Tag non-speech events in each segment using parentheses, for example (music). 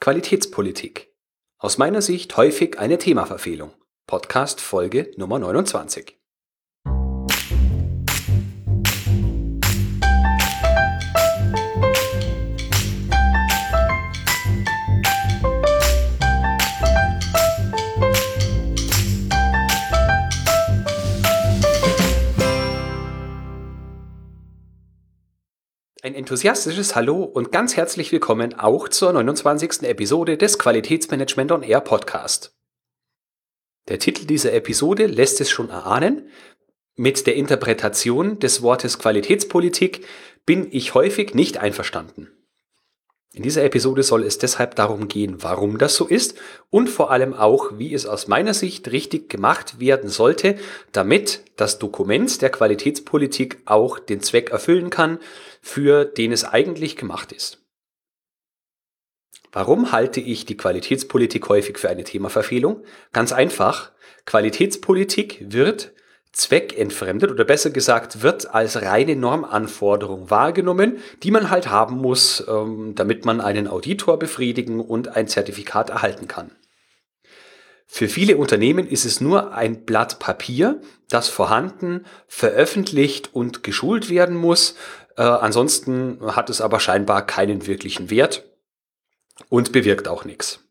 Qualitätspolitik. Aus meiner Sicht häufig eine Themaverfehlung. Podcast Folge Nummer 29. enthusiastisches Hallo und ganz herzlich willkommen auch zur 29. Episode des Qualitätsmanagement on Air Podcast. Der Titel dieser Episode lässt es schon erahnen. Mit der Interpretation des Wortes Qualitätspolitik bin ich häufig nicht einverstanden. In dieser Episode soll es deshalb darum gehen, warum das so ist und vor allem auch, wie es aus meiner Sicht richtig gemacht werden sollte, damit das Dokument der Qualitätspolitik auch den Zweck erfüllen kann, für den es eigentlich gemacht ist. Warum halte ich die Qualitätspolitik häufig für eine Themaverfehlung? Ganz einfach. Qualitätspolitik wird zweckentfremdet oder besser gesagt wird als reine Normanforderung wahrgenommen, die man halt haben muss, ähm, damit man einen Auditor befriedigen und ein Zertifikat erhalten kann. Für viele Unternehmen ist es nur ein Blatt Papier, das vorhanden, veröffentlicht und geschult werden muss. Äh, ansonsten hat es aber scheinbar keinen wirklichen Wert und bewirkt auch nichts.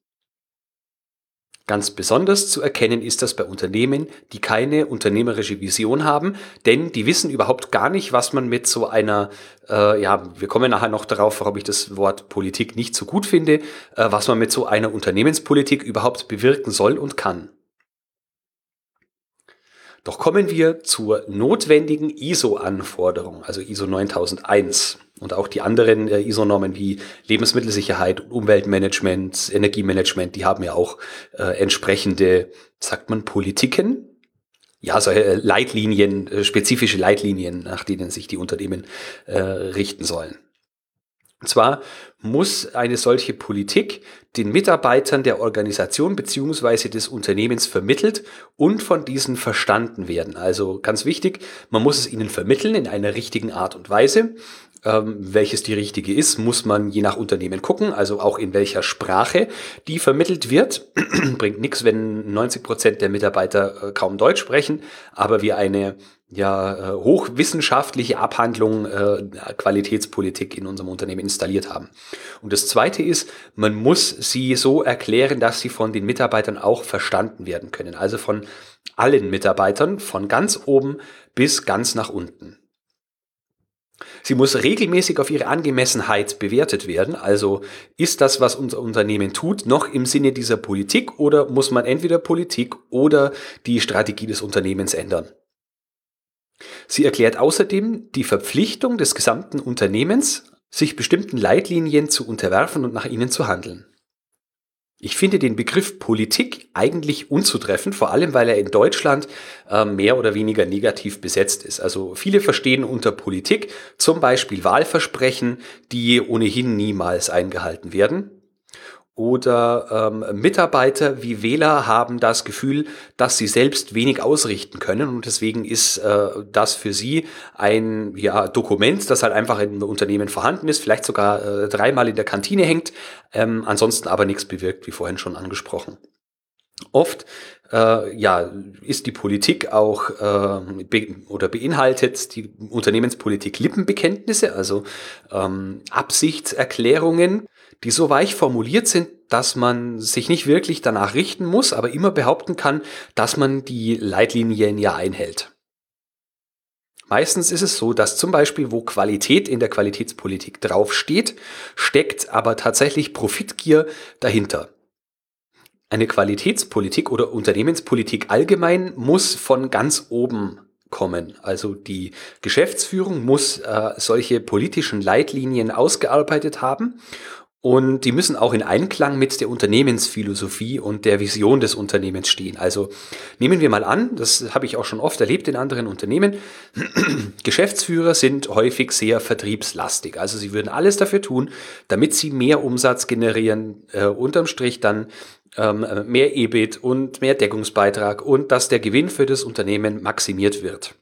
Ganz besonders zu erkennen ist das bei Unternehmen, die keine unternehmerische Vision haben, denn die wissen überhaupt gar nicht, was man mit so einer, äh, ja, wir kommen nachher noch darauf, warum ich das Wort Politik nicht so gut finde, äh, was man mit so einer Unternehmenspolitik überhaupt bewirken soll und kann. Doch kommen wir zur notwendigen ISO-Anforderung, also ISO 9001 und auch die anderen äh, ISO-Normen wie Lebensmittelsicherheit, Umweltmanagement, Energiemanagement, die haben ja auch äh, entsprechende, sagt man, Politiken, ja, so äh, Leitlinien, äh, spezifische Leitlinien, nach denen sich die Unternehmen äh, richten sollen. Und zwar muss eine solche Politik den Mitarbeitern der Organisation beziehungsweise des Unternehmens vermittelt und von diesen verstanden werden. Also ganz wichtig, man muss es ihnen vermitteln in einer richtigen Art und Weise. Ähm, welches die richtige ist, muss man je nach Unternehmen gucken, also auch in welcher Sprache die vermittelt wird. (clears throat) Bringt nichts, wenn 90 Prozent der Mitarbeiter äh, kaum Deutsch sprechen, aber wir eine ja, äh, hochwissenschaftliche Abhandlung äh, Qualitätspolitik in unserem Unternehmen installiert haben. Und das Zweite ist, man muss sie so erklären, dass sie von den Mitarbeitern auch verstanden werden können. Also von allen Mitarbeitern, von ganz oben bis ganz nach unten. Sie muss regelmäßig auf ihre Angemessenheit bewertet werden. Also ist das, was unser Unternehmen tut, noch im Sinne dieser Politik oder muss man entweder Politik oder die Strategie des Unternehmens ändern? Sie erklärt außerdem die Verpflichtung des gesamten Unternehmens, sich bestimmten Leitlinien zu unterwerfen und nach ihnen zu handeln. Ich finde den Begriff Politik eigentlich unzutreffend, vor allem weil er in Deutschland äh, mehr oder weniger negativ besetzt ist. Also viele verstehen unter Politik zum Beispiel Wahlversprechen, die ohnehin niemals eingehalten werden oder ähm, Mitarbeiter wie Wähler haben das Gefühl, dass sie selbst wenig ausrichten können und deswegen ist äh, das für sie ein ja, Dokument, das halt einfach im Unternehmen vorhanden ist, vielleicht sogar äh, dreimal in der Kantine hängt, ähm, ansonsten aber nichts bewirkt, wie vorhin schon angesprochen. Oft äh, ja, ist die Politik auch äh, be oder beinhaltet die Unternehmenspolitik Lippenbekenntnisse, also ähm, Absichtserklärungen, die so weich formuliert sind, dass man sich nicht wirklich danach richten muss, aber immer behaupten kann, dass man die Leitlinien ja einhält. Meistens ist es so, dass zum Beispiel, wo Qualität in der Qualitätspolitik draufsteht, steckt aber tatsächlich Profitgier dahinter. Eine Qualitätspolitik oder Unternehmenspolitik allgemein muss von ganz oben kommen. Also die Geschäftsführung muss äh, solche politischen Leitlinien ausgearbeitet haben und die müssen auch in Einklang mit der Unternehmensphilosophie und der Vision des Unternehmens stehen. Also nehmen wir mal an, das habe ich auch schon oft erlebt in anderen Unternehmen, (clears throat) Geschäftsführer sind häufig sehr vertriebslastig. Also sie würden alles dafür tun, damit sie mehr Umsatz generieren, äh, unterm Strich dann ähm, mehr EBIT und mehr Deckungsbeitrag und dass der Gewinn für das Unternehmen maximiert wird.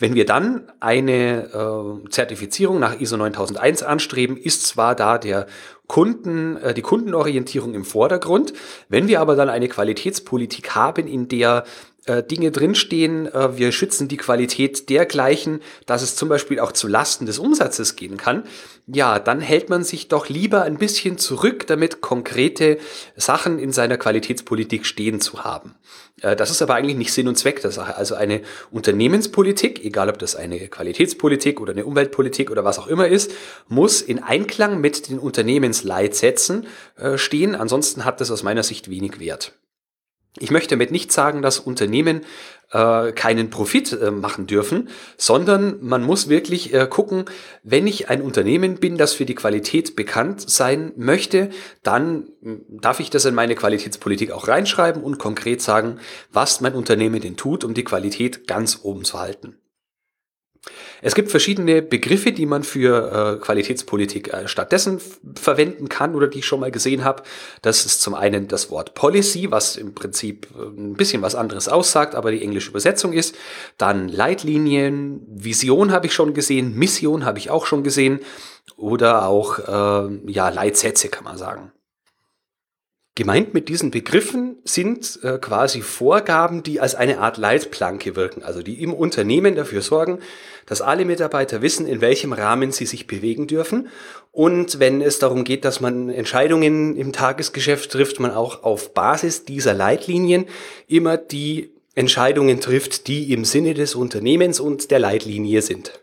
Wenn wir dann eine äh, Zertifizierung nach ISO 9001 anstreben, ist zwar da der Kunden, äh, die Kundenorientierung im Vordergrund. Wenn wir aber dann eine Qualitätspolitik haben, in der äh, Dinge drinstehen, äh, wir schützen die Qualität dergleichen, dass es zum Beispiel auch zu Lasten des Umsatzes gehen kann, ja, dann hält man sich doch lieber ein bisschen zurück, damit konkrete Sachen in seiner Qualitätspolitik stehen zu haben. Äh, das ist aber eigentlich nicht Sinn und Zweck der Sache. Also eine Unternehmenspolitik, egal ob das eine Qualitätspolitik oder eine Umweltpolitik oder was auch immer ist, muss in Einklang mit den Unternehmensleitsätzen äh, stehen. Ansonsten hat das aus meiner Sicht wenig Wert. Ich möchte damit nicht sagen, dass Unternehmen äh, keinen Profit äh, machen dürfen, sondern man muss wirklich äh, gucken, wenn ich ein Unternehmen bin, das für die Qualität bekannt sein möchte, dann hm, darf ich das in meine Qualitätspolitik auch reinschreiben und konkret sagen, was mein Unternehmen denn tut, um die Qualität ganz oben zu halten. Es gibt verschiedene Begriffe, die man für äh, Qualitätspolitik äh, stattdessen verwenden kann oder die ich schon mal gesehen habe. Das ist zum einen das Wort Policy, was im Prinzip äh, ein bisschen was anderes aussagt, aber die englische Übersetzung ist. Dann Leitlinien, Vision habe ich schon gesehen, Mission habe ich auch schon gesehen oder auch äh, ja Leitsätze kann man sagen. Gemeint mit diesen Begriffen sind äh, quasi Vorgaben, die als eine Art Leitplanke wirken, also die im Unternehmen dafür sorgen, dass alle Mitarbeiter wissen, in welchem Rahmen sie sich bewegen dürfen. Und wenn es darum geht, dass man Entscheidungen im Tagesgeschäft trifft, man auch auf Basis dieser Leitlinien immer die Entscheidungen trifft, die im Sinne des Unternehmens und der Leitlinie sind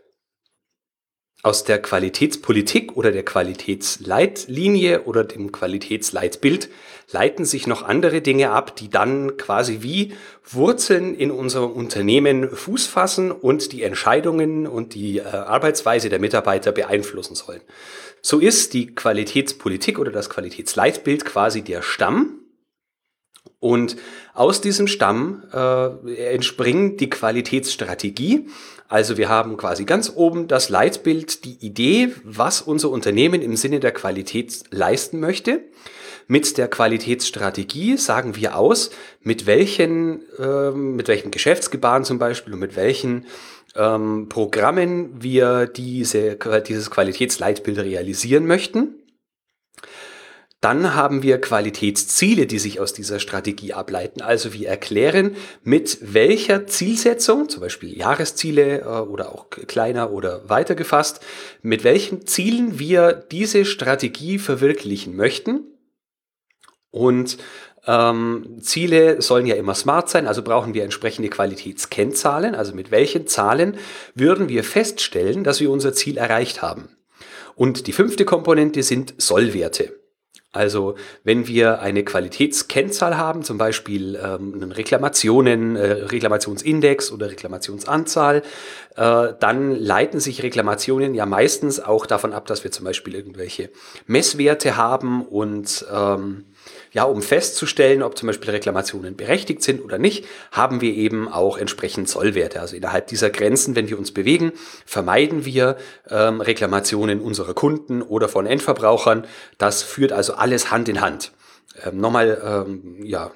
aus der Qualitätspolitik oder der Qualitätsleitlinie oder dem Qualitätsleitbild leiten sich noch andere Dinge ab, die dann quasi wie Wurzeln in unserem Unternehmen Fuß fassen und die Entscheidungen und die äh, Arbeitsweise der Mitarbeiter beeinflussen sollen. So ist die Qualitätspolitik oder das Qualitätsleitbild quasi der Stamm. Und aus diesem Stamm äh, entspringt die Qualitätsstrategie also wir haben quasi ganz oben das Leitbild, die Idee, was unser Unternehmen im Sinne der Qualität leisten möchte. Mit der Qualitätsstrategie sagen wir aus, mit welchen, äh, mit welchen Geschäftsgebaren zum Beispiel und mit welchen ähm, Programmen wir diese, dieses Qualitätsleitbild realisieren möchten. Dann haben wir Qualitätsziele, die sich aus dieser Strategie ableiten. Also wir erklären, mit welcher Zielsetzung, zum Beispiel Jahresziele äh, oder auch kleiner oder weiter gefasst, mit welchen Zielen wir diese Strategie verwirklichen möchten. Und ähm, Ziele sollen ja immer smart sein, also brauchen wir entsprechende Qualitätskennzahlen. Also mit welchen Zahlen würden wir feststellen, dass wir unser Ziel erreicht haben. Und die fünfte Komponente sind Sollwerte. Also wenn wir eine Qualitätskennzahl haben, zum Beispiel ähm, einen Reklamationen, äh, Reklamationsindex oder Reklamationsanzahl, äh, dann leiten sich Reklamationen ja meistens auch davon ab, dass wir zum Beispiel irgendwelche Messwerte haben und ähm, ja, um festzustellen, ob zum Beispiel Reklamationen berechtigt sind oder nicht, haben wir eben auch entsprechend Zollwerte. Also innerhalb dieser Grenzen, wenn wir uns bewegen, vermeiden wir ähm, Reklamationen unserer Kunden oder von Endverbrauchern. Das führt also alles Hand in Hand. Ähm, nochmal, ähm, ja,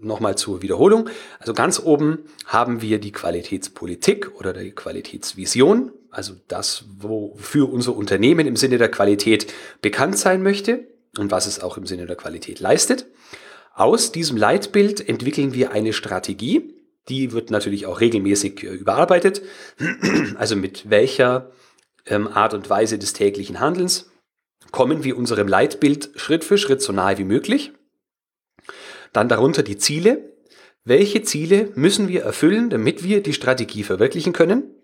nochmal zur Wiederholung. Also ganz oben haben wir die Qualitätspolitik oder die Qualitätsvision, also das, wofür unser Unternehmen im Sinne der Qualität bekannt sein möchte und was es auch im Sinne der Qualität leistet. Aus diesem Leitbild entwickeln wir eine Strategie, die wird natürlich auch regelmäßig äh, überarbeitet, (clears throat) also mit welcher ähm, Art und Weise des täglichen Handelns kommen wir unserem Leitbild Schritt für Schritt so nahe wie möglich. Dann darunter die Ziele. Welche Ziele müssen wir erfüllen, damit wir die Strategie verwirklichen können?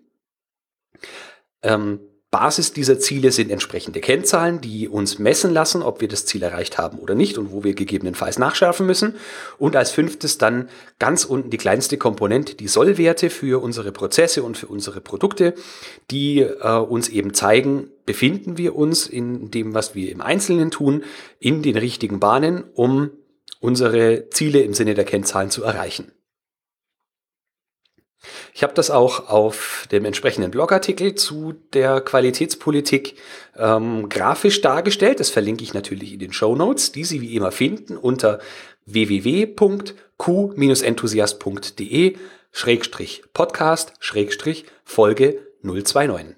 Ähm, Basis dieser Ziele sind entsprechende Kennzahlen, die uns messen lassen, ob wir das Ziel erreicht haben oder nicht und wo wir gegebenenfalls nachschärfen müssen. Und als fünftes dann ganz unten die kleinste Komponente, die Sollwerte für unsere Prozesse und für unsere Produkte, die äh, uns eben zeigen, befinden wir uns in dem, was wir im Einzelnen tun, in den richtigen Bahnen, um unsere Ziele im Sinne der Kennzahlen zu erreichen. Ich habe das auch auf dem entsprechenden Blogartikel zu der Qualitätspolitik ähm, grafisch dargestellt. Das verlinke ich natürlich in den Show Notes, die Sie wie immer finden unter www.qm-quality.de. q-enthusiast.de Schrägstrich Podcast Schrägstrich Folge 029.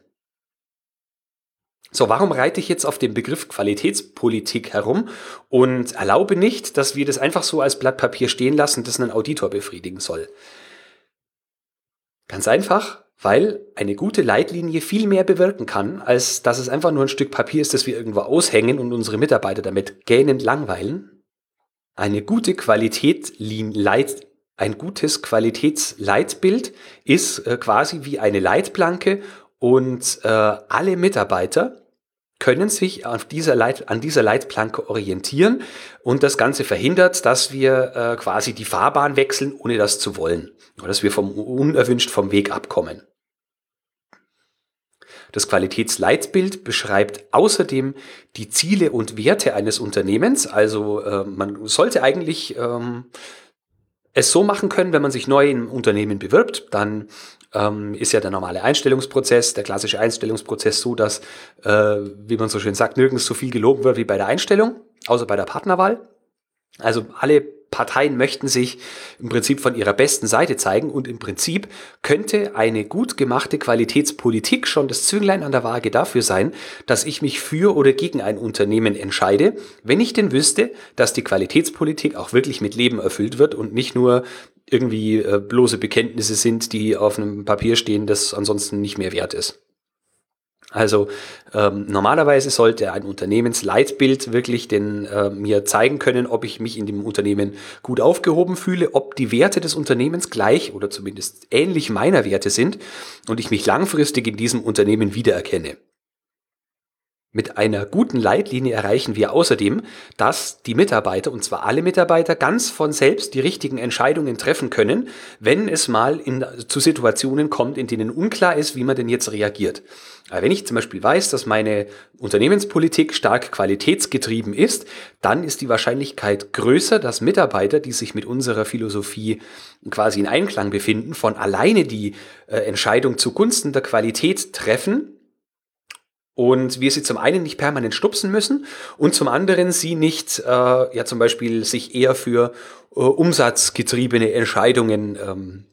So, warum reite ich jetzt auf den Begriff Qualitätspolitik herum und erlaube nicht, dass wir das einfach so als Blatt Papier stehen lassen, das einen Auditor befriedigen soll? Ganz einfach, weil eine gute Leitlinie viel mehr bewirken kann, als dass es einfach nur ein Stück Papier ist, das wir irgendwo aushängen und unsere Mitarbeiter damit gähnend langweilen. Eine gute Qualität Leit ein gutes Qualitätsleitbild ist äh, quasi wie eine Leitplanke und äh, alle Mitarbeiter können sich auf dieser Leit, an dieser Leitplanke orientieren und das Ganze verhindert, dass wir äh, quasi die Fahrbahn wechseln, ohne das zu wollen. Oder dass wir vom unerwünscht vom Weg abkommen. Das Qualitätsleitbild beschreibt außerdem die Ziele und Werte eines Unternehmens. Also äh, man sollte eigentlich ähm, es so machen können, wenn man sich neu im Unternehmen bewirbt, dann ähm, ist ja der normale Einstellungsprozess, der klassische Einstellungsprozess so, dass, äh, wie man so schön sagt, nirgends so viel gelogen wird wie bei der Einstellung, außer bei der Partnerwahl. Also alle Parteien möchten sich im Prinzip von ihrer besten Seite zeigen und im Prinzip könnte eine gut gemachte Qualitätspolitik schon das Zünglein an der Waage dafür sein, dass ich mich für oder gegen ein Unternehmen entscheide, wenn ich denn wüsste, dass die Qualitätspolitik auch wirklich mit Leben erfüllt wird und nicht nur irgendwie äh, bloße Bekenntnisse sind, die auf einem Papier stehen, das ansonsten nicht mehr wert ist. Also ähm, normalerweise sollte ein Unternehmensleitbild wirklich den, äh, mir zeigen können, ob ich mich in dem Unternehmen gut aufgehoben fühle, ob die Werte des Unternehmens gleich oder zumindest ähnlich meiner Werte sind und ich mich langfristig in diesem Unternehmen wiedererkenne. Mit einer guten Leitlinie erreichen wir außerdem, dass die Mitarbeiter, und zwar alle Mitarbeiter, ganz von selbst die richtigen Entscheidungen treffen können, wenn es mal in, zu Situationen kommt, in denen unklar ist, wie man denn jetzt reagiert. Wenn ich zum Beispiel weiß, dass meine Unternehmenspolitik stark qualitätsgetrieben ist, dann ist die Wahrscheinlichkeit größer, dass Mitarbeiter, die sich mit unserer Philosophie quasi in Einklang befinden, von alleine die äh, Entscheidung zugunsten der Qualität treffen, und wir sie zum einen nicht permanent stupsen müssen und zum anderen sie nicht, äh, ja zum Beispiel sich eher für äh, umsatzgetriebene Entscheidungen, ähm,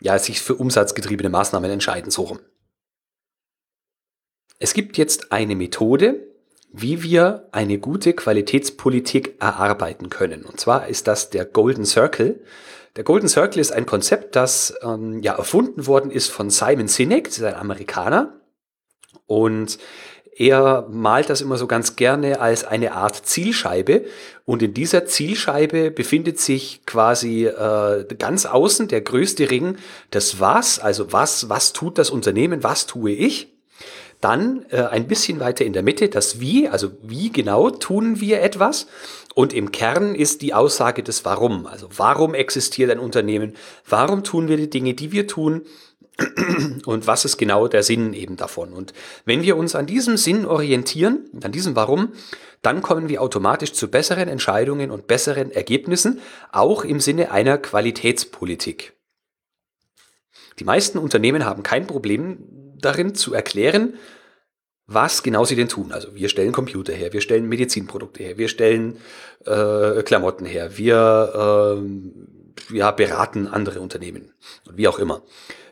ja sich für umsatzgetriebene Maßnahmen entscheiden, so rum. Es gibt jetzt eine Methode, wie wir eine gute Qualitätspolitik erarbeiten können. Und zwar ist das der Golden Circle. Der Golden Circle ist ein Konzept, das ähm, ja erfunden worden ist von Simon Sinek, das ist ein Amerikaner und er malt das immer so ganz gerne als eine Art Zielscheibe. Und in dieser Zielscheibe befindet sich quasi äh, ganz außen der größte Ring, das Was, also was, was tut das Unternehmen, was tue ich. Dann äh, ein bisschen weiter in der Mitte das Wie, also wie genau tun wir etwas. Und im Kern ist die Aussage des Warum. Also warum existiert ein Unternehmen? Warum tun wir die Dinge, die wir tun? Und was ist genau der Sinn eben davon. Und wenn wir uns an diesem Sinn orientieren, an diesem Warum, dann kommen wir automatisch zu besseren Entscheidungen und besseren Ergebnissen, auch im Sinne einer Qualitätspolitik. Die meisten Unternehmen haben kein Problem darin zu erklären, was genau sie denn tun. Also wir stellen Computer her, wir stellen Medizinprodukte her, wir stellen äh, Klamotten her, wir äh, ja, beraten andere Unternehmen und wie auch immer.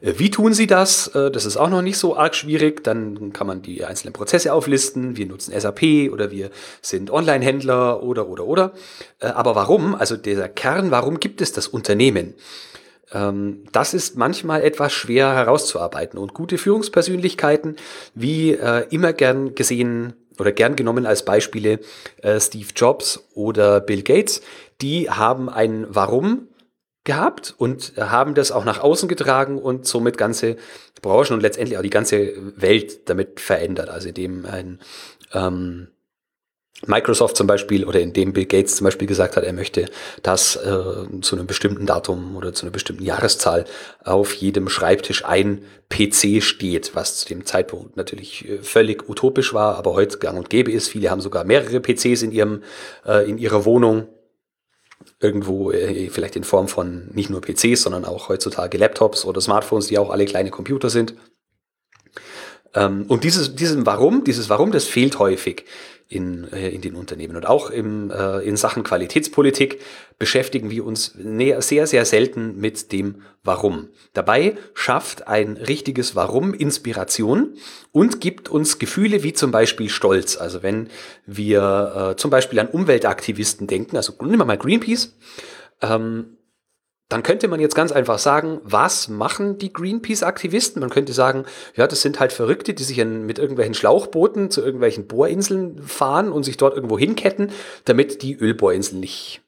Äh, wie tun Sie das? Äh, das ist auch noch nicht so arg schwierig. Dann kann man die einzelnen Prozesse auflisten. Wir nutzen SAP oder wir sind Online-Händler oder, oder, oder. Äh, aber warum? Also dieser Kern, warum gibt es das Unternehmen? Ähm, das ist manchmal etwas schwer herauszuarbeiten. Und gute Führungspersönlichkeiten, wie immer gern gesehen oder gern genommen als Beispiele Steve Jobs oder Bill Gates, die haben ein Warum gehabt und haben das auch nach außen getragen und somit ganze Branchen und letztendlich auch die ganze Welt damit verändert. Also indem ein ähm, Microsoft zum Beispiel oder indem Bill Gates zum Beispiel gesagt hat, er möchte, dass äh, zu einem bestimmten Datum oder zu einer bestimmten Jahreszahl auf jedem Schreibtisch ein PC steht, was zu dem Zeitpunkt natürlich äh, völlig utopisch war, aber heute gang und gäbe ist. Viele haben sogar mehrere PCs in ihrem äh, in ihrer Wohnung irgendwo äh, vielleicht in Form von nicht nur PCs, sondern auch heutzutage Laptops oder Smartphones, die auch alle kleine Computer sind. Ähm, und dieses, diesem Warum, dieses Warum, das fehlt häufig in, äh, in den Unternehmen. Und auch im, äh, in Sachen Qualitätspolitik beschäftigen wir uns sehr, sehr selten mit dem Warum. Dabei schafft ein richtiges Warum Inspiration und gibt uns Gefühle wie zum Beispiel Stolz. Also wenn wir äh, zum Beispiel an Umweltaktivisten denken, also nehmen wir mal Greenpeace, ähm, dann könnte man jetzt ganz einfach sagen, was machen die Greenpeace-Aktivisten? Man könnte sagen, ja, das sind halt Verrückte, die sich mit irgendwelchen Schlauchbooten zu irgendwelchen Bohrinseln fahren und sich dort irgendwo hinketten, damit die Ölbohrinseln nicht,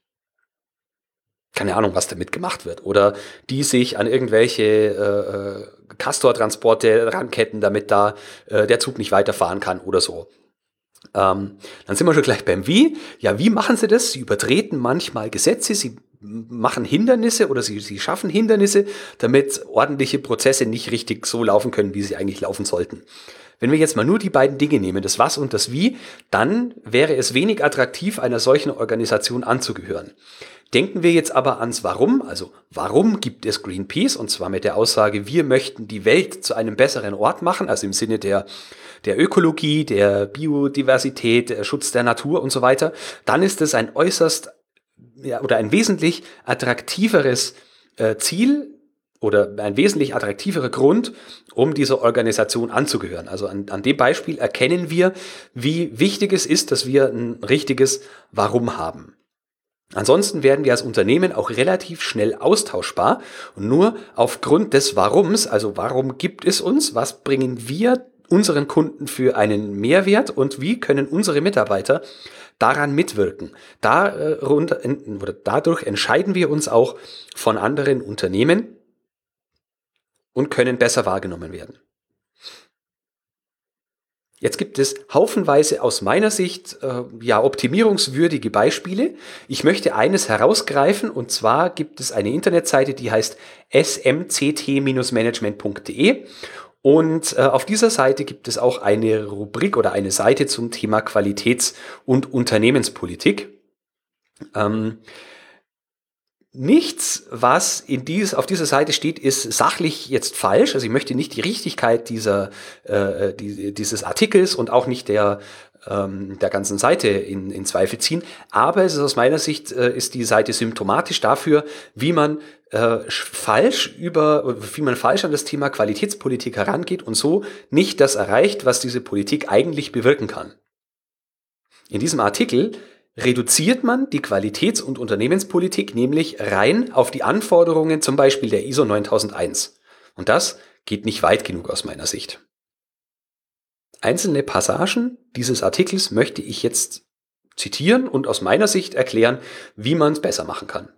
keine Ahnung, was damit gemacht wird. Oder die sich an irgendwelche äh, äh Castor-Transporte ranketten, damit da äh, der Zug nicht weiterfahren kann oder so. Ähm, dann sind wir schon gleich beim Wie. Ja, wie machen sie das? Sie übertreten manchmal Gesetze, sie machen Hindernisse oder sie, sie schaffen Hindernisse, damit ordentliche Prozesse nicht richtig so laufen können, wie sie eigentlich laufen sollten. Wenn wir jetzt mal nur die beiden Dinge nehmen, das Was und das Wie, dann wäre es wenig attraktiv, einer solchen Organisation anzugehören. Denken wir jetzt aber ans Warum, also warum gibt es Greenpeace und zwar mit der Aussage, wir möchten die Welt zu einem besseren Ort machen, also im Sinne der, der Ökologie, der Biodiversität, der Schutz der Natur und so weiter, dann ist es ein äußerst ja, oder ein wesentlich attraktiveres äh, Ziel oder ein wesentlich attraktiverer Grund, um dieser Organisation anzugehören. Also an, an dem Beispiel erkennen wir, wie wichtig es ist, dass wir ein richtiges Warum haben. Ansonsten werden wir als Unternehmen auch relativ schnell austauschbar und nur aufgrund des Warums, also warum gibt es uns, was bringen wir unseren Kunden für einen Mehrwert und wie können unsere Mitarbeiter daran mitwirken. Da, äh, oder dadurch entscheiden wir uns auch von anderen Unternehmen und können besser wahrgenommen werden. Jetzt gibt es haufenweise aus meiner Sicht äh, ja optimierungswürdige Beispiele. Ich möchte eines herausgreifen und zwar gibt es eine Internetseite, die heißt smct-management.de und äh, auf dieser Seite gibt es auch eine Rubrik oder eine Seite zum Thema Qualitäts- und Unternehmenspolitik. Ähm, Nichts, was in dies, auf dieser Seite steht, ist sachlich jetzt falsch. Also ich möchte nicht die Richtigkeit dieser, äh, die, dieses Artikels und auch nicht der, ähm, der ganzen Seite in, in Zweifel ziehen. Aber es ist aus meiner Sicht, äh, ist die Seite symptomatisch dafür, wie man äh, falsch über, wie man falsch an das Thema Qualitätspolitik herangeht und so nicht das erreicht, was diese Politik eigentlich bewirken kann. In diesem Artikel reduziert man die Qualitäts- und Unternehmenspolitik nämlich rein auf die Anforderungen zum Beispiel der ISO 9001. Und das geht nicht weit genug aus meiner Sicht. Einzelne Passagen dieses Artikels möchte ich jetzt zitieren und aus meiner Sicht erklären, wie man es besser machen kann.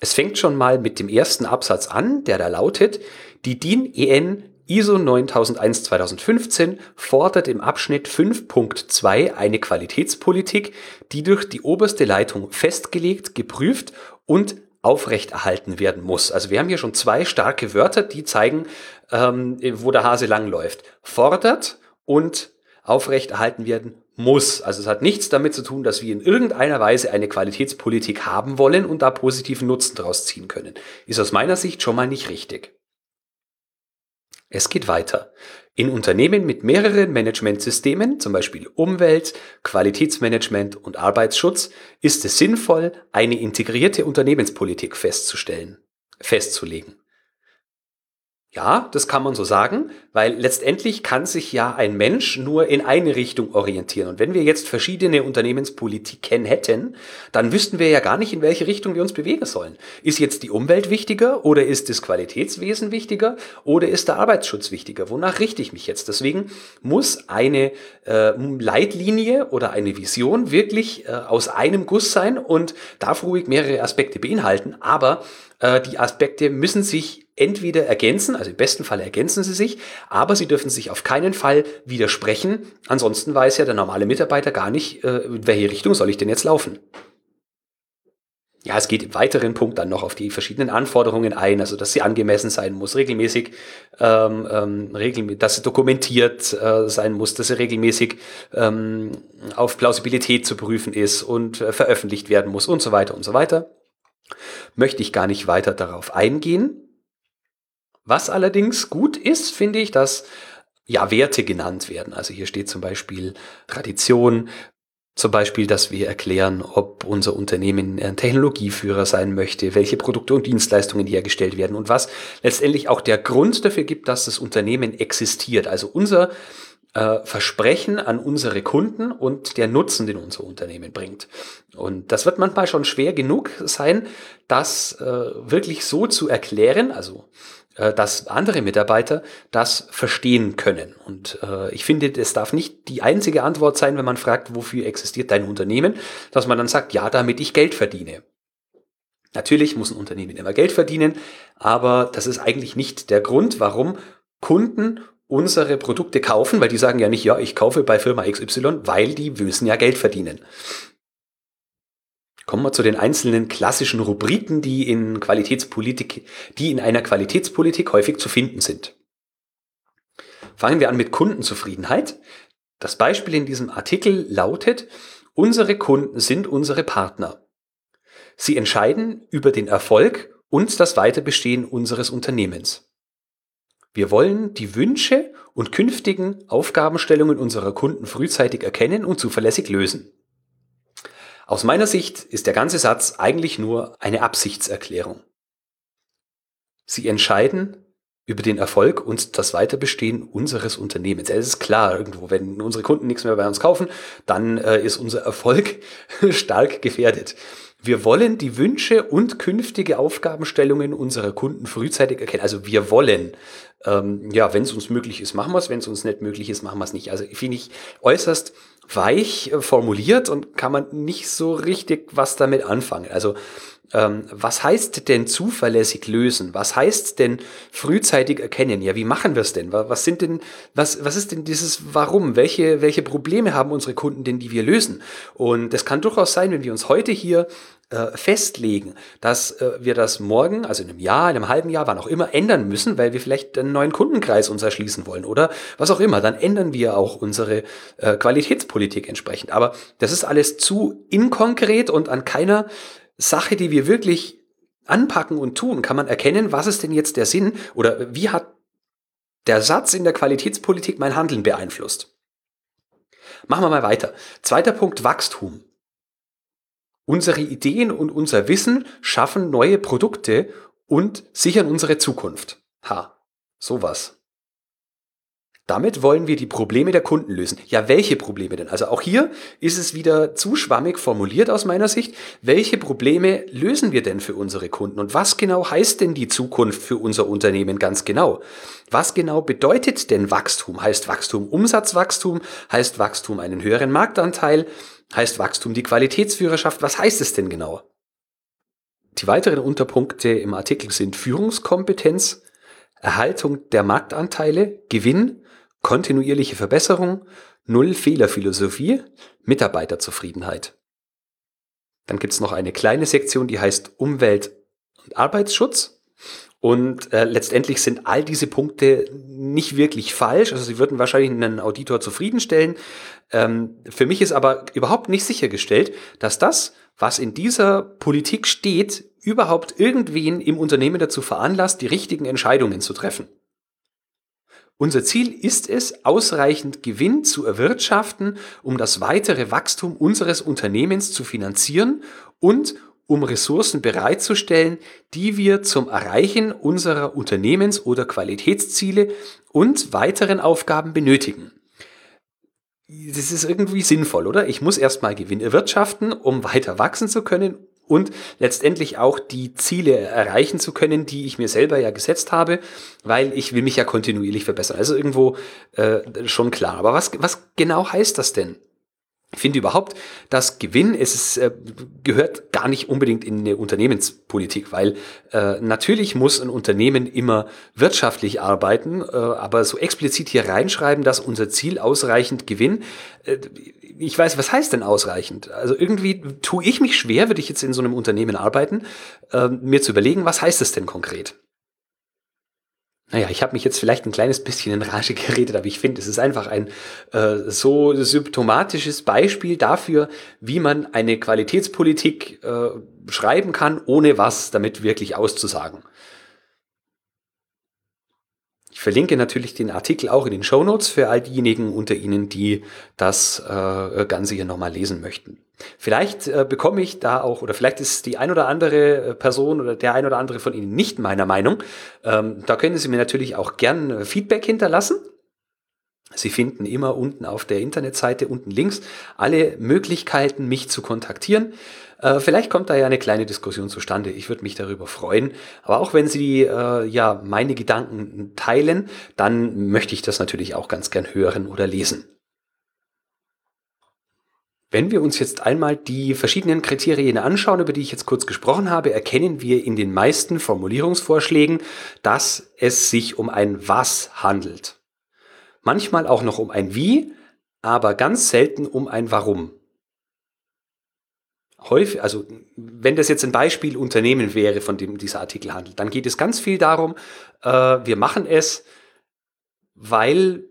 Es fängt schon mal mit dem ersten Absatz an, der da lautet, die DIN EN ISO 9001 2015 fordert im Abschnitt 5.2 eine Qualitätspolitik, die durch die oberste Leitung festgelegt, geprüft und aufrechterhalten werden muss. Also wir haben hier schon zwei starke Wörter, die zeigen, ähm, wo der Hase langläuft. Fordert und aufrechterhalten werden muss. Also es hat nichts damit zu tun, dass wir in irgendeiner Weise eine Qualitätspolitik haben wollen und da positiven Nutzen draus ziehen können. Ist aus meiner Sicht schon mal nicht richtig. Es geht weiter. In Unternehmen mit mehreren Managementsystemen, zum Beispiel Umwelt, Qualitätsmanagement und Arbeitsschutz, ist es sinnvoll, eine integrierte Unternehmenspolitik festzustellen, festzulegen. Ja, das kann man so sagen, weil letztendlich kann sich ja ein Mensch nur in eine Richtung orientieren. Und wenn wir jetzt verschiedene Unternehmenspolitiken hätten, dann wüssten wir ja gar nicht, in welche Richtung wir uns bewegen sollen. Ist jetzt die Umwelt wichtiger oder ist das Qualitätswesen wichtiger oder ist der Arbeitsschutz wichtiger? Wonach richte ich mich jetzt? Deswegen muss eine äh, Leitlinie oder eine Vision wirklich äh, aus einem Guss sein und darf ruhig mehrere Aspekte beinhalten, aber äh, die Aspekte müssen sich entweder ergänzen, also im besten Fall ergänzen sie sich, aber sie dürfen sich auf keinen Fall widersprechen. Ansonsten weiß ja der normale Mitarbeiter gar nicht, äh, in welche Richtung soll ich denn jetzt laufen. Ja, es geht im weiteren Punkt dann noch auf die verschiedenen Anforderungen ein, also dass sie angemessen sein muss, regelmäßig, ähm, ähm, regelmäßig dass sie dokumentiert äh, sein muss, dass sie regelmäßig ähm, auf Plausibilität zu prüfen ist und äh, veröffentlicht werden muss und so weiter und so weiter. Möchte ich gar nicht weiter darauf eingehen. Was allerdings gut ist, finde ich, dass ja, Werte genannt werden. Also hier steht zum Beispiel Tradition, zum Beispiel, dass wir erklären, ob unser Unternehmen ein Technologieführer sein möchte, welche Produkte und Dienstleistungen hergestellt werden und was letztendlich auch der Grund dafür gibt, dass das Unternehmen existiert. Also unser äh, Versprechen an unsere Kunden und der Nutzen, den unser Unternehmen bringt. Und das wird manchmal schon schwer genug sein, das äh, wirklich so zu erklären, also äh, dass andere Mitarbeiter das verstehen können. Und äh, ich finde, es darf nicht die einzige Antwort sein, wenn man fragt, wofür existiert dein Unternehmen, dass man dann sagt, ja, damit ich Geld verdiene. Natürlich muss ein Unternehmen immer Geld verdienen, aber das ist eigentlich nicht der Grund, warum Kunden unsere Produkte kaufen, weil die sagen ja nicht, ja, ich kaufe bei Firma XY, weil die müssen ja Geld verdienen. Kommen wir zu den einzelnen klassischen Rubriken, die in Qualitätspolitik, die in einer Qualitätspolitik häufig zu finden sind. Fangen wir an mit Kundenzufriedenheit. Das Beispiel in diesem Artikel lautet, unsere Kunden sind unsere Partner. Sie entscheiden über den Erfolg und das Weiterbestehen unseres Unternehmens. Wir wollen die Wünsche und künftigen Aufgabenstellungen unserer Kunden frühzeitig erkennen und zuverlässig lösen. Aus meiner Sicht ist der ganze Satz eigentlich nur eine Absichtserklärung. Sie entscheiden über den Erfolg und das Weiterbestehen unseres Unternehmens. Es ist klar, irgendwo, wenn unsere Kunden nichts mehr bei uns kaufen, dann äh, ist unser Erfolg (laughs) stark gefährdet. Wir wollen die Wünsche und künftige Aufgabenstellungen unserer Kunden frühzeitig erkennen. Also wir wollen, ähm, ja, wenn es uns möglich ist, machen wir es, wenn es uns nicht möglich ist, machen wir es nicht. Also finde ich äußerst weich äh, formuliert und kann man nicht so richtig was damit anfangen. Also ähm, was heißt denn zuverlässig lösen? Was heißt denn frühzeitig erkennen? Ja, wie machen wir es denn? Was sind denn, was, was ist denn dieses Warum? Welche, welche Probleme haben unsere Kunden denn, die wir lösen? Und es kann durchaus sein, wenn wir uns heute hier äh, festlegen, dass äh, wir das morgen, also in einem Jahr, in einem halben Jahr, wann auch immer, ändern müssen, weil wir vielleicht einen neuen Kundenkreis uns erschließen wollen oder was auch immer, dann ändern wir auch unsere äh, Qualitätspolitik entsprechend. Aber das ist alles zu inkonkret und an keiner Sache, die wir wirklich anpacken und tun, kann man erkennen, was ist denn jetzt der Sinn oder wie hat der Satz in der Qualitätspolitik mein Handeln beeinflusst. Machen wir mal weiter. Zweiter Punkt, Wachstum. Unsere Ideen und unser Wissen schaffen neue Produkte und sichern unsere Zukunft. Ha, sowas. Damit wollen wir die Probleme der Kunden lösen. Ja, welche Probleme denn? Also auch hier ist es wieder zu schwammig formuliert aus meiner Sicht. Welche Probleme lösen wir denn für unsere Kunden? Und was genau heißt denn die Zukunft für unser Unternehmen ganz genau? Was genau bedeutet denn Wachstum? Heißt Wachstum Umsatzwachstum? Heißt Wachstum einen höheren Marktanteil? Heißt Wachstum die Qualitätsführerschaft? Was heißt es denn genau? Die weiteren Unterpunkte im Artikel sind Führungskompetenz, Erhaltung der Marktanteile, Gewinn, kontinuierliche Verbesserung, Null-Fehler-Philosophie, Mitarbeiterzufriedenheit. Dann gibt's noch eine kleine Sektion, die heißt Umwelt- und Arbeitsschutz. Und äh, letztendlich sind all diese Punkte nicht wirklich falsch. Also sie würden wahrscheinlich einen Auditor zufriedenstellen. Ähm, für mich ist aber überhaupt nicht sichergestellt, dass das, was in dieser Politik steht, überhaupt irgendwen im Unternehmen dazu veranlasst, die richtigen Entscheidungen zu treffen. Unser Ziel ist es, ausreichend Gewinn zu erwirtschaften, um das weitere Wachstum unseres Unternehmens zu finanzieren und um Ressourcen bereitzustellen, die wir zum Erreichen unserer Unternehmens- oder Qualitätsziele und weiteren Aufgaben benötigen. Das ist irgendwie sinnvoll, oder? Ich muss erstmal Gewinn erwirtschaften, um weiter wachsen zu können und letztendlich auch die Ziele erreichen zu können, die ich mir selber ja gesetzt habe, weil ich will mich ja kontinuierlich verbessern. Also irgendwo äh, schon klar. Aber was, was genau heißt das denn? Ich finde überhaupt, dass Gewinn es ist, äh, gehört gar nicht unbedingt in eine Unternehmenspolitik, weil äh, natürlich muss ein Unternehmen immer wirtschaftlich arbeiten, äh, aber so explizit hier reinschreiben, dass unser Ziel ausreichend Gewinn, äh, ich weiß, was heißt denn ausreichend? Also irgendwie tue ich mich schwer, würde ich jetzt in so einem Unternehmen arbeiten, äh, mir zu überlegen, was heißt es denn konkret? Naja, ich habe mich jetzt vielleicht ein kleines bisschen in Rage (laughs) geredet, aber ich finde, es ist einfach ein äh, so symptomatisches Beispiel dafür, wie man eine Qualitätspolitik äh, schreiben kann, ohne was damit wirklich auszusagen. Ich verlinke natürlich den Artikel auch in den Show Notes für all diejenigen unter Ihnen, die das äh, Ganze hier nochmal lesen möchten. Vielleicht äh, bekomme ich da auch, oder vielleicht ist die ein oder andere äh, Person oder der ein oder andere von Ihnen nicht meiner Meinung. Ähm, da können Sie mir natürlich auch gern äh, Feedback hinterlassen. Sie finden immer unten auf der Internetseite, unten links, alle Möglichkeiten, mich zu kontaktieren. Äh, vielleicht kommt da ja eine kleine Diskussion zustande. Ich würde mich darüber freuen. Aber auch wenn Sie äh, ja meine Gedanken teilen, dann möchte ich das natürlich auch ganz gern hören oder lesen. Wenn wir uns jetzt einmal die verschiedenen Kriterien anschauen, über die ich jetzt kurz gesprochen habe, erkennen wir in den meisten Formulierungsvorschlägen, dass es sich um ein Was handelt. Manchmal auch noch um ein Wie, aber ganz selten um ein Warum. Häufig, also wenn das jetzt ein Beispiel Unternehmen wäre, von dem dieser Artikel handelt, dann geht es ganz viel darum, äh, wir machen es, weil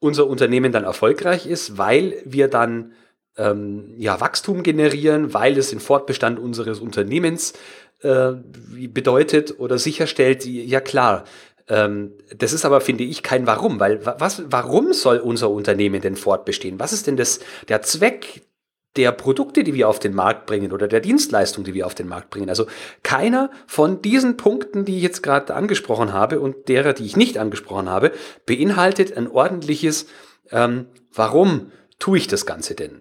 unser Unternehmen dann erfolgreich ist, weil wir dann ähm, ja, Wachstum generieren, weil es den Fortbestand unseres Unternehmens äh, bedeutet oder sicherstellt, ja klar. Ähm, das ist aber, finde ich, kein Warum, weil was, warum soll unser Unternehmen denn fortbestehen? Was ist denn das, der Zweck der Produkte, die wir auf den Markt bringen oder der Dienstleistung, die wir auf den Markt bringen. Also keiner von diesen Punkten, die ich jetzt gerade angesprochen habe und derer, die ich nicht angesprochen habe, beinhaltet ein ordentliches ähm, Warum tue ich das Ganze denn?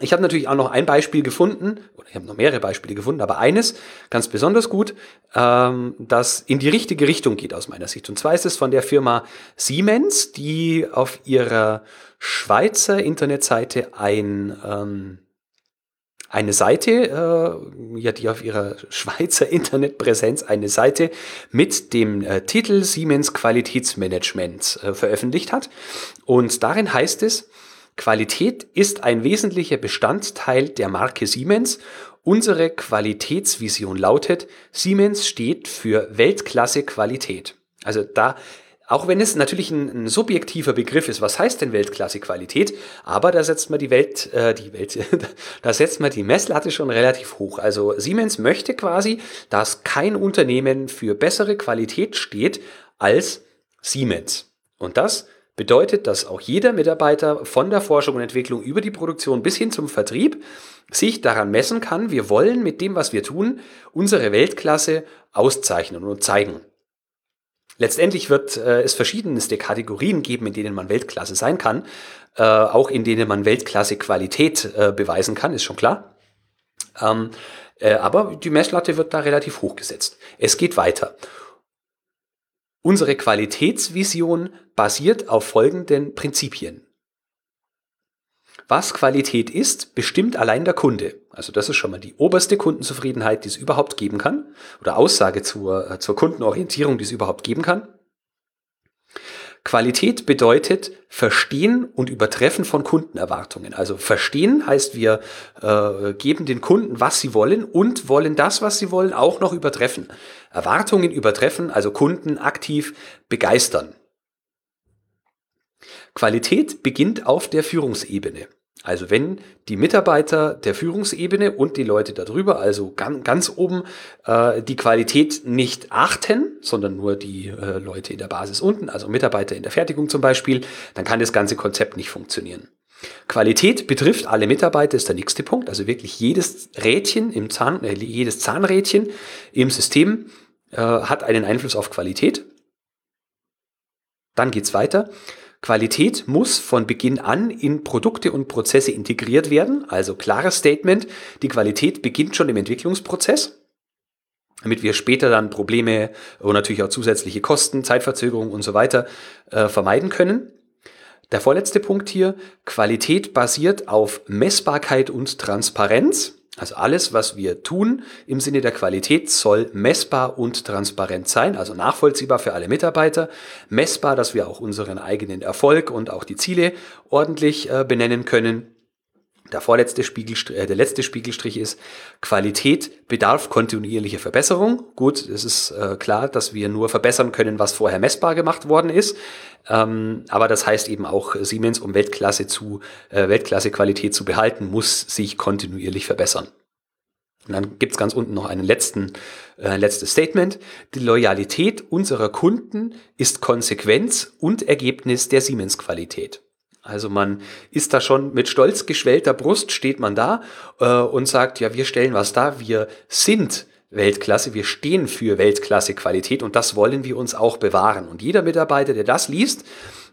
Ich habe natürlich auch noch ein Beispiel gefunden, oder ich habe noch mehrere Beispiele gefunden, aber eines ganz besonders gut, ähm, das in die richtige Richtung geht aus meiner Sicht. Und zwar ist es von der Firma Siemens, die auf ihrer Schweizer Internetseite ein, ähm, eine Seite, äh, ja, die auf ihrer (laughs) Schweizer Internetpräsenz eine Seite mit dem äh, Titel Siemens Qualitätsmanagement äh, veröffentlicht hat. Und darin heißt es, Qualität ist ein wesentlicher Bestandteil der Marke Siemens. Unsere Qualitätsvision lautet, Siemens steht für Weltklasse Qualität. Also da auch wenn es natürlich ein, ein, subjektiver Begriff ist, was heißt denn Weltklasse-Qualität? Aber da setzt man die Welt, äh, die Welt, (laughs) da setzt man die Messlatte schon relativ hoch. Also Siemens möchte quasi, dass kein Unternehmen für bessere Qualität steht als Siemens. Und das bedeutet, dass auch jeder Mitarbeiter von der Forschung und Entwicklung über die Produktion bis hin zum Vertrieb sich daran messen kann, wir wollen mit dem, was wir tun, unsere Weltklasse auszeichnen und zeigen. Letztendlich wird äh, es verschiedenste Kategorien geben, in denen man Weltklasse sein kann, äh, auch in denen man Weltklasse Qualität äh, beweisen kann, ist schon klar. Ähm, äh, aber die Messlatte wird da relativ hoch gesetzt. Es geht weiter. Unsere Qualitätsvision basiert auf folgenden Prinzipien. Was Qualität ist, bestimmt allein der Kunde. Also das ist schon mal die oberste Kundenzufriedenheit, die es überhaupt geben kann. Oder Aussage zur, äh, zur Kundenorientierung, die es überhaupt geben kann. Qualität bedeutet Verstehen und Übertreffen von Kundenerwartungen. Also Verstehen heißt, wir äh, geben den Kunden, was sie wollen und wollen das, was sie wollen, auch noch übertreffen. Erwartungen übertreffen, also Kunden aktiv begeistern. Qualität beginnt auf der Führungsebene. Also wenn die Mitarbeiter der Führungsebene und die Leute darüber, also ganz, ganz oben, äh, die Qualität nicht achten, sondern nur die äh, Leute in der Basis unten, also Mitarbeiter in der Fertigung zum Beispiel, dann kann das ganze Konzept nicht funktionieren. Qualität betrifft alle Mitarbeiter, ist der nächste Punkt. Also wirklich jedes Rädchen im Zahn, äh, jedes Zahnrädchen im System äh, hat einen Einfluss auf Qualität. Dann geht's weiter. Qualität muss von Beginn an in Produkte und Prozesse integriert werden. Also klares Statement, die Qualität beginnt schon im Entwicklungsprozess, damit wir später dann Probleme und natürlich auch zusätzliche Kosten, Zeitverzögerungen und so weiter äh, vermeiden können. Der vorletzte Punkt hier, Qualität basiert auf Messbarkeit und Transparenz. Also alles, was wir tun im Sinne der Qualität, soll messbar und transparent sein, also nachvollziehbar für alle Mitarbeiter, messbar, dass wir auch unseren eigenen Erfolg und auch die Ziele ordentlich äh, benennen können. Der vorletzte Spiegelstrich, äh, der letzte Spiegelstrich ist, Qualität bedarf kontinuierlicher Verbesserung. Gut, es ist äh, klar, dass wir nur verbessern können, was vorher messbar gemacht worden ist. Ähm, aber das heißt eben auch, Siemens, um Weltklasse zu, äh, Weltklasse Qualität zu behalten, muss sich kontinuierlich verbessern. Und dann gibt's ganz unten noch einen letzten, äh, letztes Statement. Die Loyalität unserer Kunden ist Konsequenz und Ergebnis der Siemens-Qualität. Also man ist da schon mit stolz geschwellter Brust, steht man da äh, und sagt, ja, wir stellen was da, wir sind Weltklasse, wir stehen für Weltklasse-Qualität und das wollen wir uns auch bewahren. Und jeder Mitarbeiter, der das liest,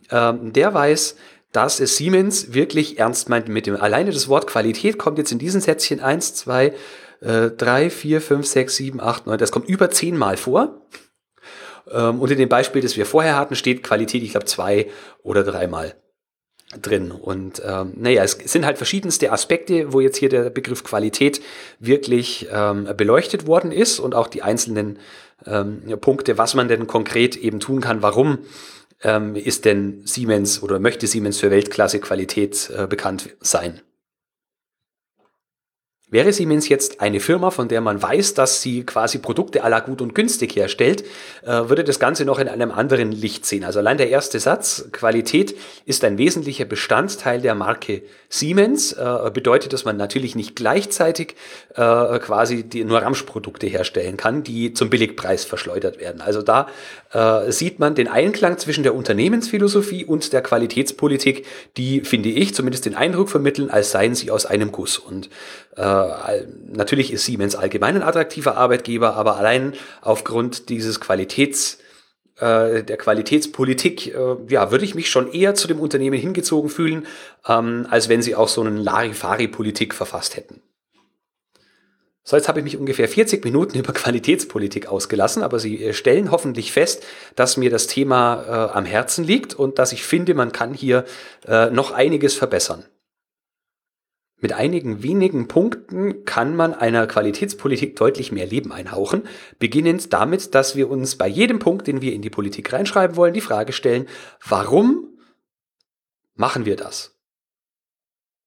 äh, der weiß, dass es Siemens wirklich ernst meint mit dem. Alleine das Wort Qualität kommt jetzt in diesen Sätzchen eins, zwei, äh, drei, vier, fünf, sechs, sieben, acht, neun. Das kommt über zehnmal vor. Ähm, und in dem Beispiel, das wir vorher hatten, steht Qualität, ich glaube, zwei oder dreimal drin. Und ähm, naja, es sind halt verschiedenste Aspekte, wo jetzt hier der Begriff Qualität wirklich ähm, beleuchtet worden ist und auch die einzelnen ähm, Punkte, was man denn konkret eben tun kann, warum ähm, ist denn Siemens oder möchte Siemens für Weltklasse Qualität äh, bekannt sein. Wäre Siemens jetzt eine Firma, von der man weiß, dass sie quasi Produkte aller gut und günstig herstellt, äh, würde das Ganze noch in einem anderen Licht sehen. Also allein der erste Satz, Qualität ist ein wesentlicher Bestandteil der Marke Siemens, äh, bedeutet, dass man natürlich nicht gleichzeitig äh, quasi die, nur Ramschprodukte herstellen kann, die zum Billigpreis verschleudert werden. Also da sieht man den Einklang zwischen der Unternehmensphilosophie und der Qualitätspolitik, die, finde ich, zumindest den Eindruck vermitteln, als seien sie aus einem Guss. Und äh, natürlich ist Siemens allgemein ein attraktiver Arbeitgeber, aber allein aufgrund dieses Qualitäts äh, der Qualitätspolitik, äh, ja, würde ich mich schon eher zu dem Unternehmen hingezogen fühlen, ähm, als wenn sie auch so einen Larifari-Politik verfasst hätten. So, jetzt habe ich mich ungefähr 40 Minuten über Qualitätspolitik ausgelassen, aber Sie äh, stellen hoffentlich fest, dass mir das Thema äh, am Herzen liegt und dass ich finde, man kann hier äh, noch einiges verbessern. Mit einigen wenigen Punkten kann man einer Qualitätspolitik deutlich mehr Leben einhauchen, beginnend damit, dass wir uns bei jedem Punkt, den wir in die Politik reinschreiben wollen, die Frage stellen, warum machen wir das?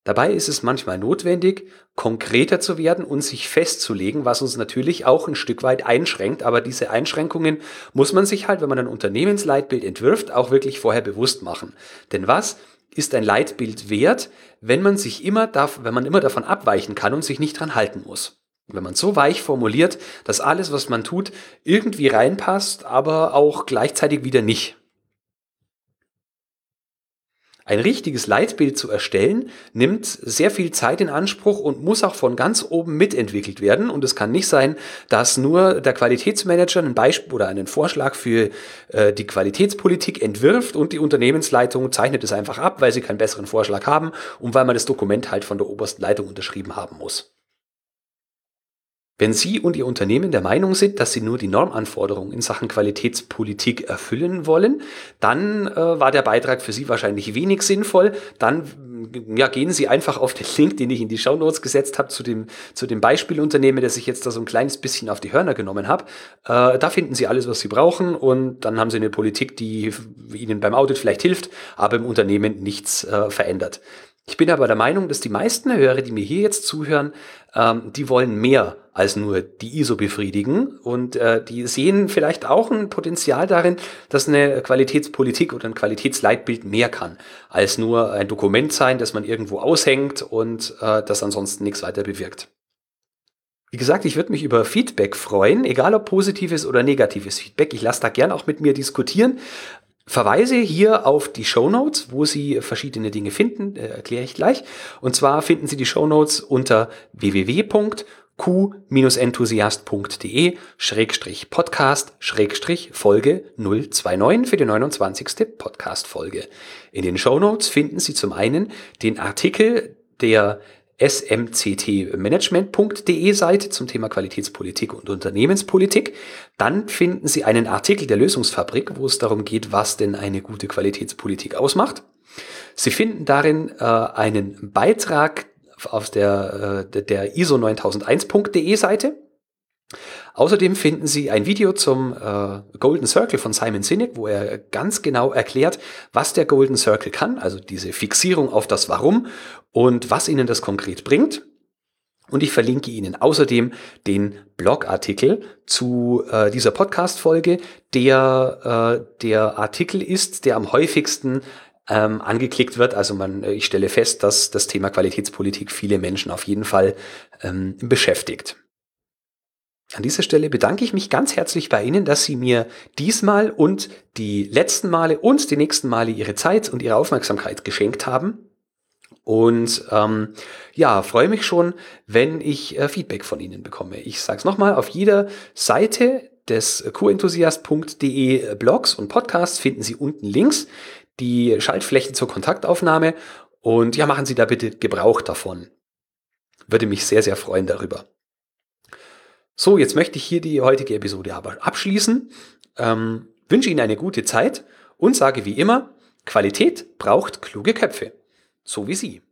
Dabei ist es manchmal notwendig, konkreter zu werden und sich festzulegen, was uns natürlich auch ein Stück weit einschränkt. Aber diese Einschränkungen muss man sich halt, wenn man ein Unternehmensleitbild entwirft, auch wirklich vorher bewusst machen. Denn was ist ein Leitbild wert, wenn man sich immer, darf, wenn man immer davon abweichen kann und sich nicht dran halten muss. Wenn man so weich formuliert, dass alles, was man tut, irgendwie reinpasst, aber auch gleichzeitig wieder nicht. Ein richtiges Leitbild zu erstellen, nimmt sehr viel Zeit in Anspruch und muss auch von ganz oben mitentwickelt werden. Und es kann nicht sein, dass nur der Qualitätsmanager ein Beispiel oder einen Vorschlag für äh, die Qualitätspolitik entwirft und die Unternehmensleitung zeichnet es einfach ab, weil sie keinen besseren Vorschlag haben und weil man das Dokument halt von der obersten Leitung unterschrieben haben muss. Wenn Sie und Ihr Unternehmen der Meinung sind, dass Sie nur die Normanforderungen in Sachen Qualitätspolitik erfüllen wollen, dann äh, war der Beitrag für Sie wahrscheinlich wenig sinnvoll. Dann ja, gehen Sie einfach auf den Link, den ich in die Show Notes gesetzt habe, zu dem, zu dem Beispielunternehmen, das ich jetzt da so ein kleines bisschen auf die Hörner genommen habe. Äh, da finden Sie alles, was Sie brauchen und dann haben Sie eine Politik, die Ihnen beim Audit vielleicht hilft, aber im Unternehmen nichts äh, verändert. Ich bin aber der Meinung, dass die meisten Hörer, die mir hier jetzt zuhören, ähm, die wollen mehr als nur die ISO befriedigen und äh, die sehen vielleicht auch ein Potenzial darin, dass eine Qualitätspolitik oder ein Qualitätsleitbild mehr kann, als nur ein Dokument sein, das man irgendwo aushängt und äh, das ansonsten nichts weiter bewirkt. Wie gesagt, ich würde mich über Feedback freuen, egal ob positives oder negatives Feedback. Ich lasse da gern auch mit mir diskutieren. Verweise hier auf die Show Notes, wo Sie verschiedene Dinge finden, äh, erkläre ich gleich. Und zwar finden Sie die Show Notes unter www.q-enthusiast.de Schrägstrich Podcast Schrägstrich Folge 029 für die 29. Podcast Folge. In den Show Notes finden Sie zum einen den Artikel der smctmanagement.de Seite zum Thema Qualitätspolitik und Unternehmenspolitik. Dann finden Sie einen Artikel der Lösungsfabrik, wo es darum geht, was denn eine gute Qualitätspolitik ausmacht. Sie finden darin äh, einen Beitrag auf der, äh, der ISO 9001.de Seite. Außerdem finden Sie ein Video zum äh, Golden Circle von Simon Sinek, wo er ganz genau erklärt, was der Golden Circle kann, also diese Fixierung auf das Warum und was Ihnen das konkret bringt. Und ich verlinke Ihnen außerdem den Blogartikel zu äh, dieser Podcast-Folge, der äh, der Artikel ist, der am häufigsten ähm, angeklickt wird. Also man, ich stelle fest, dass das Thema Qualitätspolitik viele Menschen auf jeden Fall ähm, beschäftigt. An dieser Stelle bedanke ich mich ganz herzlich bei Ihnen, dass Sie mir diesmal und die letzten Male und die nächsten Male Ihre Zeit und Ihre Aufmerksamkeit geschenkt haben. Und ähm, ja, freue mich schon, wenn ich äh, Feedback von Ihnen bekomme. Ich sage es nochmal, auf jeder Seite des qenthusiast.de Blogs und Podcasts finden Sie unten Links die Schaltflächen zur Kontaktaufnahme und ja, machen Sie da bitte Gebrauch davon. Würde mich sehr, sehr freuen darüber. So, jetzt möchte ich hier die heutige Episode aber abschließen. Ähm, wünsche Ihnen eine gute Zeit und sage wie immer, Qualität braucht kluge Köpfe. So wie Sie.